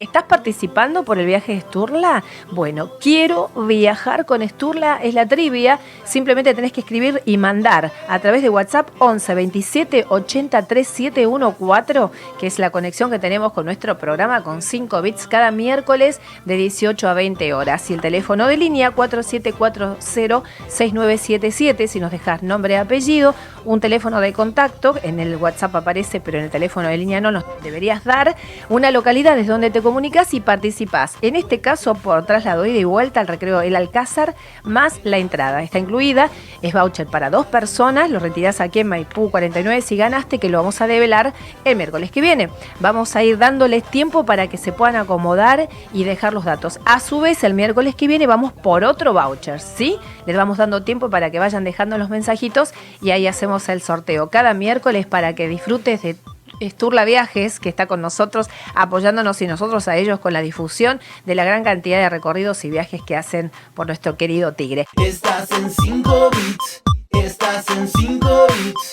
¿Estás participando por el viaje de Sturla? Bueno, quiero viajar con Sturla, es la trivia. Simplemente tenés que escribir y mandar a través de WhatsApp 11 27 83 714, que es la conexión que tenemos con nuestro programa con 5 bits cada miércoles de 18 a 20 horas. Y el teléfono de línea 4740-6977, si nos dejas nombre y apellido, un teléfono de contacto, en el WhatsApp aparece, pero en el teléfono de línea no nos deberías dar, una localidad desde donde te comunicas y participás. En este caso, por traslado ida y vuelta al recreo El Alcázar, más la entrada. Está incluida, es voucher para dos personas, lo retirás aquí en Maipú 49 si ganaste, que lo vamos a develar el miércoles que viene. Vamos a ir dándoles tiempo para que se puedan acomodar y dejar los datos. A su vez, el miércoles que viene vamos por otro voucher, ¿sí? Les vamos dando tiempo para que vayan dejando los mensajitos y ahí hacemos el sorteo cada miércoles para que disfrutes de Esturla Viajes, que está con nosotros apoyándonos y nosotros a ellos con la difusión de la gran cantidad de recorridos y viajes que hacen por nuestro querido Tigre. Estás en 5 bits, estás en 5 bits.